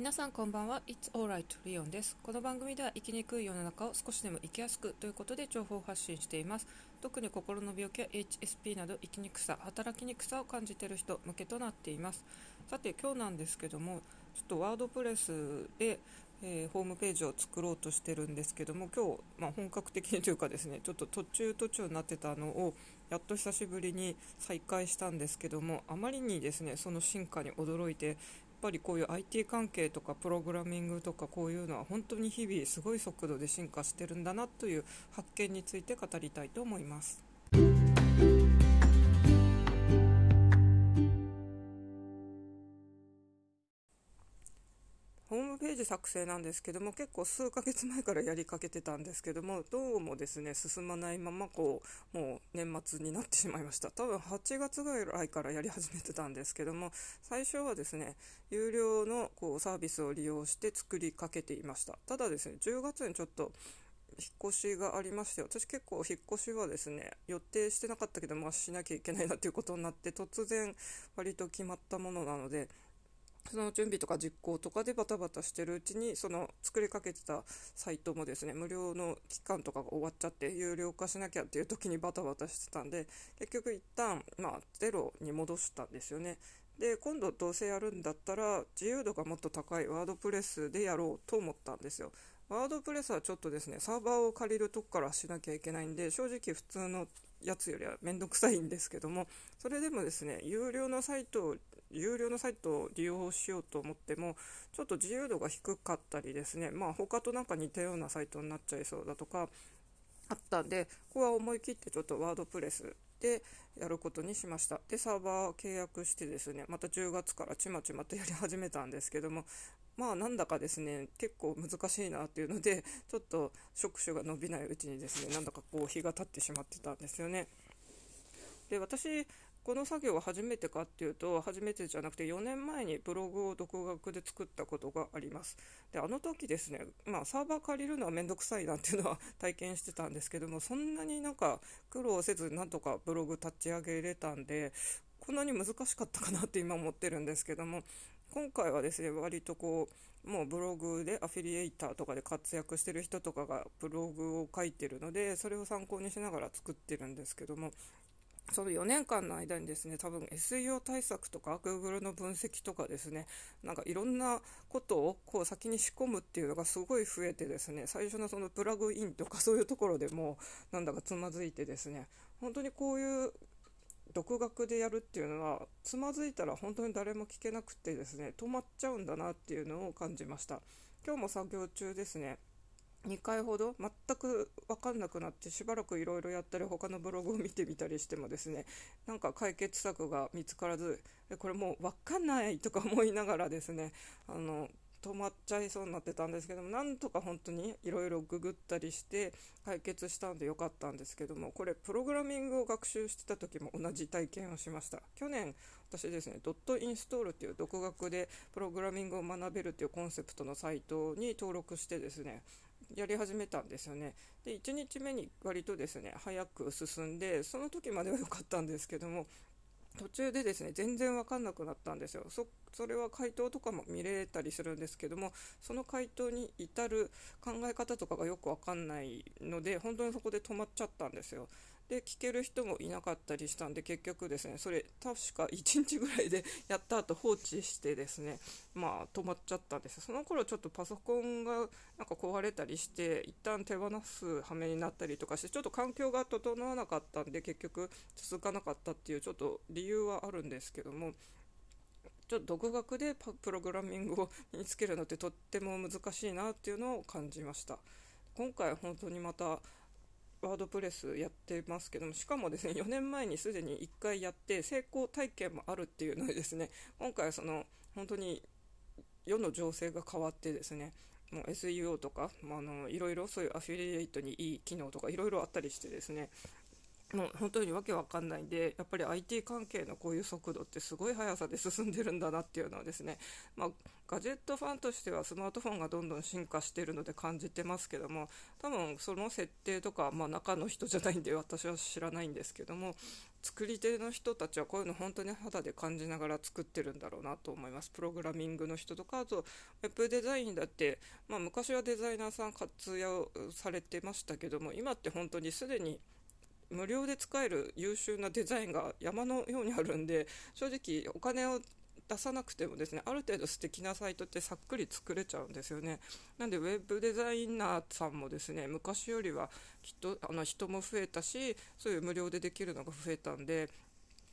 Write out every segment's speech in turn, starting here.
皆さんこんばんは。It's alright リオンです。この番組では生きにくい世の中を少しでも生きやすくということで情報を発信しています。特に心の病気や HSP など生きにくさ働きにくさを感じている人向けとなっています。さて今日なんですけどもちょっとワードプレスでえー、ホームページを作ろうとしてるんですけども今日、まあ、本格的にというかですねちょっと途中途中になってたのをやっと久しぶりに再開したんですけどもあまりにですねその進化に驚いてぱりこういう IT 関係とかプログラミングとかこういうのは本当に日々すごい速度で進化してるんだなという発見について語りたいと思います。ホームページ作成なんですけども結構数ヶ月前からやりかけてたんですけどもどうもですね進まないままこうもう年末になってしまいました。多分8月ぐらいからやり始めてたんですけども最初はですね有料のこうサービスを利用して作りかけていました。ただですね10月にちょっと引っ越しがありまして私結構引っ越しはですね予定してなかったけどまあしなきゃいけないなということになって突然割と決まったものなのでその準備とか実行とかでバタバタしてるうちにその作りかけてたサイトもですね無料の期間とかが終わっちゃって有料化しなきゃっていう時にバタバタしてたんで結局一旦まあゼロに戻したんですよね。で今度どうせやるんだったら自由度がもっと高いワードプレスでやろうと思ったんですよ。ワードプレスはちょっとですねサーバーを借りるとこからしなきゃいけないんで正直普通のやつよりは面倒くさいんですけどもそれでもですね有料のサイトを有料のサイトを利用しようと思ってもちょっと自由度が低かったりですねまあ他となんか似たようなサイトになっちゃいそうだとかあったんでここは思い切ってちょっとワードプレスでやることにしました。でサーバー契約してですねまた10月からちまちまとやり始めたんですけどもまあなんだかですね結構難しいなっていうのでちょっと触手が伸びないうちにですねなんだかこう日が経ってしまってたんですよね。で私この作業は初めてかっていうと初めてじゃなくて4年前にブログを独学で作ったことがあります。であの時ですね、まあ、サーバー借りるのはめんどくさいなっていうのは体験してたんですけどもそんなになんか苦労せずなんとかブログ立ち上げれたんでこんなに難しかったかなって今思ってるんですけども今回はですね割とこうもうブログでアフィリエイターとかで活躍してる人とかがブログを書いてるのでそれを参考にしながら作ってるんですけどもその4年間の間にですね多分 SEO 対策とか Google の分析とかですねなんかいろんなことをこう先に仕込むっていうのがすごい増えてですね最初のそのプラグインとかそういうところでもなんだかつまずいてですね本当にこういう独学でやるっていうのはつまずいたら本当に誰も聞けなくてですね止まっちゃうんだなっていうのを感じました。今日も作業中ですね。2回ほど全く分かんなくなってしばらくいろいろやったり他のブログを見てみたりしてもですねなんか解決策が見つからずこれもう分かんないとか思いながらですねあの止まっちゃいそうになってたんですけどもなんとか本当にいろいろググったりして解決したんでよかったんですけどもこれプログラミングを学習してた時も同じ体験をしました。去年私ですねドットインストールっていう独学でプログラミングを学べるっていうコンセプトのサイトに登録してですねやり始めたんですよね。で1日目に割とですね早く進んでその時までは良かったんですけども途中でですね全然分かんなくなったんですよ。そそれは回答とかも見れたりするんですけどもその回答に至る考え方とかがよく分かんないので本当にそこで止まっちゃったんですよ。で聞ける人もいなかったりしたんで結局ですねそれ確か1日ぐらいで やった後放置してですねまあ止まっちゃったんです。その頃ちょっとパソコンがなんか壊れたりして一旦手放す羽目になったりとかしてちょっと環境が整わなかったんで結局続かなかったっていうちょっと理由はあるんですけどもちょっと独学でプログラミングを身につけるのってとっても難しいなっていうのを感じました。今回本当にまたワードプレスやってますけどもしかもですね4年前にすでに1回やって成功体験もあるっていうのでですね今回はその本当に世の情勢が変わってですねもう SEO とか、まあ、のいろいろそういうアフィリエイトにいい機能とかいろいろあったりしてですねもう本当にわけわかんないんでやっぱり IT 関係のこういう速度ってすごい速さで進んでるんだなっていうのはですね、まあ、ガジェットファンとしてはスマートフォンがどんどん進化しているので感じてますけども多分その設定とか、まあ、中の人じゃないんで私は知らないんですけども作り手の人たちはこういうの本当に肌で感じながら作ってるんだろうなと思います。プログラミングの人とかあとウェブデザインだって、まあ、昔はデザイナーさん活用されてましたけども今って本当にすでに無料で使える優秀なデザインが山のようにあるんで正直お金を出さなくてもですねある程度素敵なサイトってさっくり作れちゃうんですよね。なんでウェブデザイナーさんもですね昔よりはきっとあの人も増えたしそういう無料でできるのが増えたんで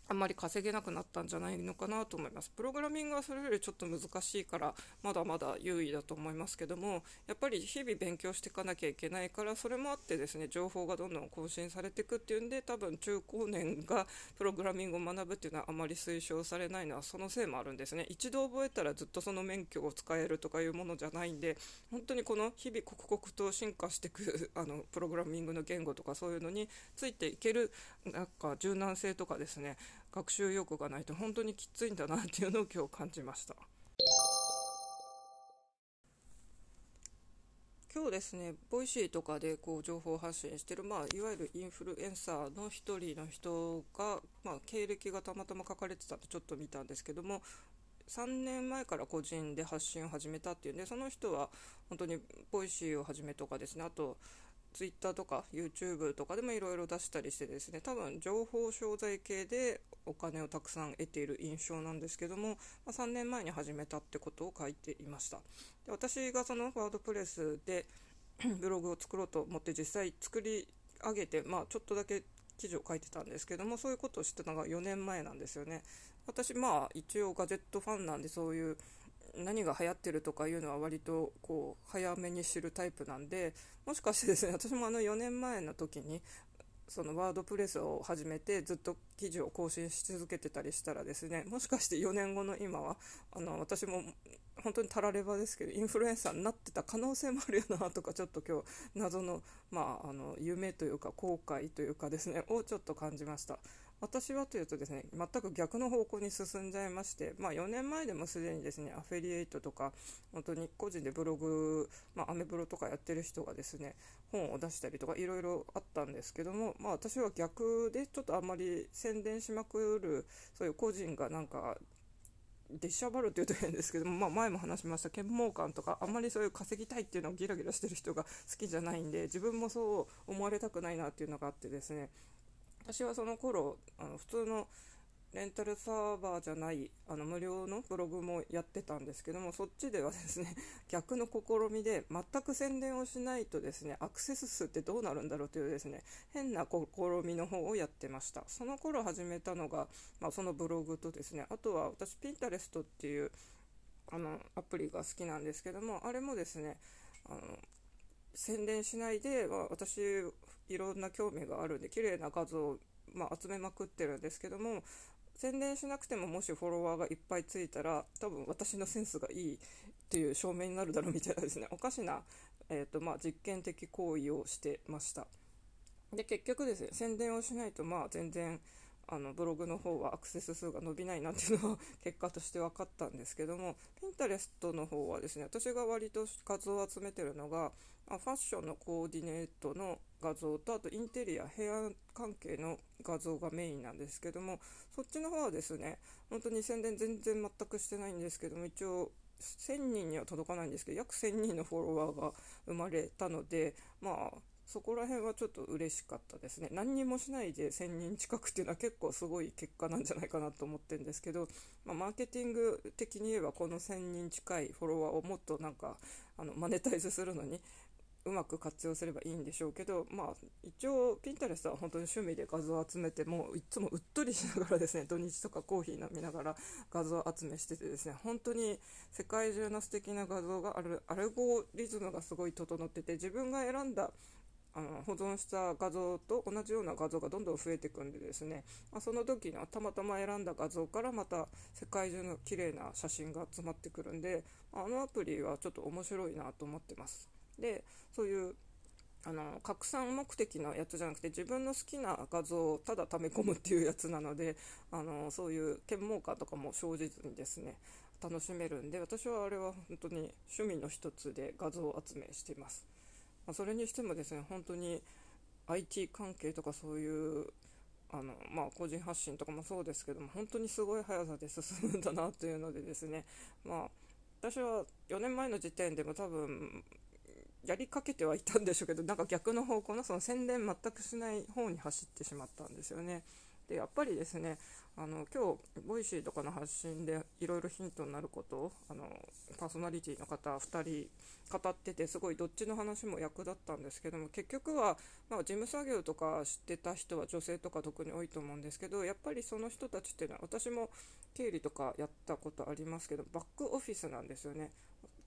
あんまり稼げなくなったんじゃないのかなと思います。プログラミングはそれよりちょっと難しいからまだまだ優位だと思いますけどもやっぱり日々勉強していかなきゃいけないからそれもあってですね情報がどんどん更新されていくっていうんで多分中高年がプログラミングを学ぶっていうのはあまり推奨されないのはそのせいもあるんですね。一度覚えたらずっとその免許を使えるとかいうものじゃないんで本当にこの日々刻々と進化していく あのプログラミングの言語とかそういうのについていけるなんか柔軟性とかですね学習意欲がないと本当にきついんだなっていうのを今日感じました。今日ですねボイシーとかでこう情報発信してる、まあ、いわゆるインフルエンサーの1人の人が、まあ、経歴がたまたま書かれてたんでちょっと見たんですけども3年前から個人で発信を始めたっていうんでその人は本当にボイシーをはじめとかですねあと Twitter とか YouTube とかでもいろいろ出したりしてですね多分情報商材系でお金をたくさん得ている印象なんですけども、まあ、3年前に始めたってことを書いていました。で私がそのワードプレスで ブログを作ろうと思って実際作り上げて、まあ、ちょっとだけ記事を書いてたんですけどもそういうことを知ったのが4年前なんですよね。私まあ一応ガジェットファンなんでそういう何が流行ってるとかいうのは割とこう早めに知るタイプなんでもしかしてですね私もあの4年前の時にそのワードプレスを始めてずっと記事を更新し続けてたりしたらですねもしかして4年後の今はあの私も本当にたらればですけどインフルエンサーになってた可能性もあるよなとかちょっと今日謎の,、まあ、あの夢というか後悔というかですねをちょっと感じました。私はというとですね全く逆の方向に進んじゃいまして、まあ、4年前でもすでにですねアフィリエイトとか本当に個人でブログ、まあ、アメブロとかやってる人がですね本を出したりとかいろいろあったんですけども、まあ、私は逆でちょっとあんまり宣伝しまくるそういう個人がなんか出しゃばるっていうと変ですけども、まあ、前も話しました。剣網感とかあんまりそういう稼ぎたいっていうのをギラギラしてる人が好きじゃないんで自分もそう思われたくないなっていうのがあってですね私はその頃あの普通のレンタルサーバーじゃないあの無料のブログもやってたんですけどもそっちではですね 逆の試みで全く宣伝をしないとですねアクセス数ってどうなるんだろうというですね変な試みの方をやってました。その頃始めたのが、まあ、そのブログとですねあとは私ピンタレストっていうあのアプリが好きなんですけどもあれもですねあの宣伝しないで、まあ、私いろんな興味があるんで綺麗な画像を、まあ、集めまくってるんですけども宣伝しなくてももしフォロワーがいっぱいついたら多分私のセンスがいいっていう証明になるだろうみたいなですねおかしな、えーとまあ、実験的行為をしてました。で結局ですね宣伝をしないとまあ全然あのブログの方はアクセス数が伸びないなっていうのは結果として分かったんですけども Pinterest の方はですね私が割と画像を集めてるのがファッションのコーディネートの画像とあとインテリア部屋関係の画像がメインなんですけどもそっちの方はですね本当に宣伝全然全くしてないんですけども一応1000人には届かないんですけど約1000人のフォロワーが生まれたのでまあそこら辺はちょっと嬉しかったですね。何にもしないで1000人近くっていうのは結構すごい結果なんじゃないかなと思ってるんですけど、まあ、マーケティング的に言えばこの1000人近いフォロワーをもっとなんかあのマネタイズするのにうまく活用すればいいんでしょうけど、まあ、一応、ピンタレスは本当に趣味で画像を集めて、もういつもうっとりしながらですね、土日とかコーヒー飲みながら画像集めしててですね、本当に世界中の素敵な画像がある、アルゴリズムがすごい整ってて、自分が選んだあの保存した画像と同じような画像がどんどん増えていくんでですね、まあ、その時にたまたま選んだ画像からまた世界中の綺麗な写真が集まってくるんであのアプリはちょっと面白いなと思ってます。でそういうあの拡散目的のやつじゃなくて自分の好きな画像をただ溜め込むっていうやつなのであのそういう剣網感とかも生じずにですね楽しめるんで私はあれは本当に趣味の一つで画像集めしています、まあ、それにしてもですね本当に IT 関係とかそういうあのまあ、個人発信とかもそうですけども本当にすごい速さで進むんだなというのでですね、まあ、私は4年前の時点でも多分やりかけてはいたんでしょうけどなんか逆の方向のその宣伝全くしない方に走ってしまったんですよね。でやっぱりですねあの今日ボイシーとかの発信でいろいろヒントになることをあのパーソナリティの方2人語っててすごいどっちの話も役立ったんですけども結局は、まあ、事務作業とか知ってた人は女性とか特に多いと思うんですけどやっぱりその人たちっていうのは私も経理とかやったことありますけどバックオフィスなんですよね。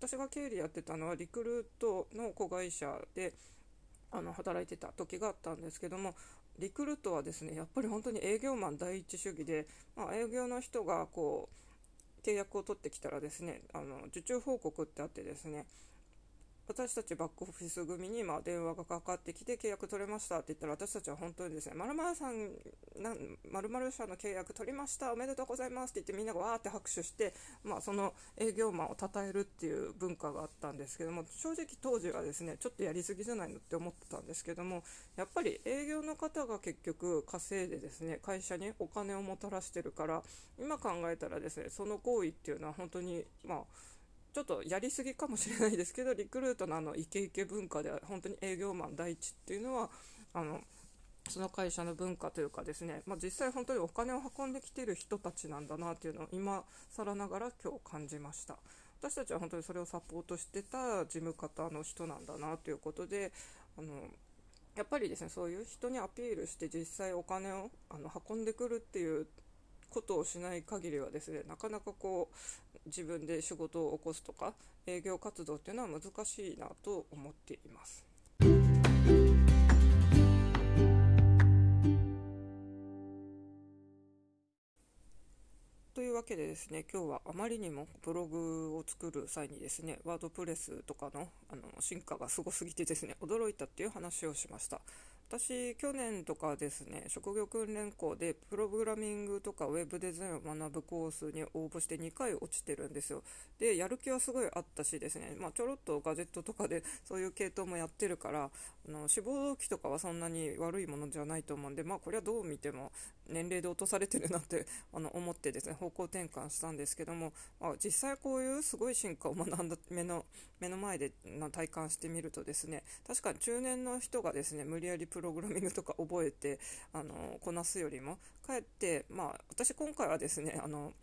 私が経理やってたのはリクルートの子会社であの働いてた時があったんですけどもリクルートはですねやっぱり本当に営業マン第一主義で、まあ、営業の人がこう契約を取ってきたらですねあの受注報告ってあってですね私たちバックオフィス組にま電話がかかってきて契約取れましたって言ったら私たちは本当にですね、まるさん、まる社の契約取りました、おめでとうございますって言ってみんながわーって拍手して、まあ、その営業マンを称えるっていう文化があったんですけども、正直当時はですね、ちょっとやりすぎじゃないのって思ってたんですけども、やっぱり営業の方が結局稼いでですね、会社にお金をもたらしてるから、今考えたらですね、その行為っていうのは本当に、まあ、ちょっとやりすぎかもしれないですけどリクルートのあのイケイケ文化では本当に営業マン第一っていうのはあのその会社の文化というかですね、まあ、実際本当にお金を運んできている人たちなんだなというのを今更ながら今日感じました。私たちは本当にそれをサポートしてた事務方の人なんだなということであのやっぱりですねそういう人にアピールして実際お金をあの運んでくるっていうことをしない限りはですねなかなかこう自分で仕事を起こすとか営業活動っていうのは難しいなと思っています。というわけでですね今日はあまりにもブログを作る際にですねワードプレスとかのあの進化がすごすぎてですね驚いたっていう話をしました私、去年とかですね、職業訓練校でプログラミングとかウェブデザインを学ぶコースに応募して2回落ちてるんですよ。で、やる気はすごいあったしですね、まあ、ちょろっとガジェットとかでそういう系統もやってるから、あの志望動機とかはそんなに悪いものじゃないと思うんで、まあ、これはどう見ても年齢で落とされてるなって あの思ってですね、方向転換したんですけども、まあ、実際こういうすごい進化を学んだ目の目の前で体感してみるとですね、確かに中年の人がですね、無理やりプロプログラミングとか覚えてあのこなすよりも。かえって、まあ、私今回はですねあの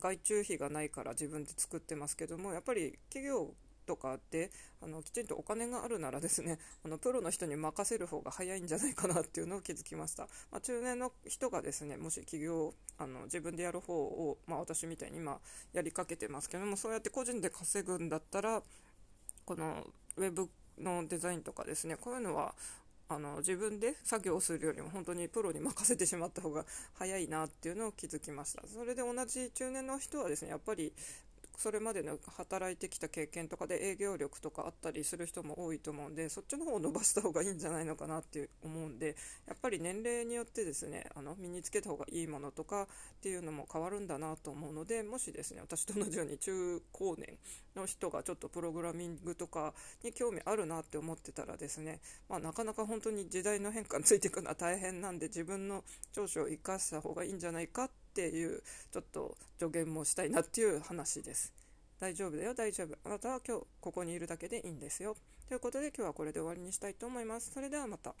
外注費がないから自分で作ってますけどもやっぱり企業とかであのきちんとお金があるならですねあのプロの人に任せる方が早いんじゃないかなっていうのを気づきました、まあ、中年の人がですねもし起業あの自分でやる方を、まあ、私みたいに今やりかけてますけどもそうやって個人で稼ぐんだったらこのウェブのデザインとかですねこういうのはあの自分で作業をするよりも本当にプロに任せてしまった方が早いなっていうのを気づきました。それで同じ中年の人はですねやっぱりそれまでの働いてきた経験とかで営業力とかあったりする人も多いと思うんでそっちの方を伸ばした方がいいんじゃないのかなって思うんでやっぱり年齢によってですねあの身につけた方がいいものとかっていうのも変わるんだなと思うのでもしですね私と同じように中高年の人がちょっとプログラミングとかに興味あるなって思ってたらですね、まあ、なかなか本当に時代の変化についていくのは大変なんで自分の長所を生かした方がいいんじゃないかってっていうちょっと助言もしたいなっていう話です。大丈夫だよ、大丈夫。あなたは今日ここにいるだけでいいんですよ。ということで今日はこれで終わりにしたいと思います。それではまた。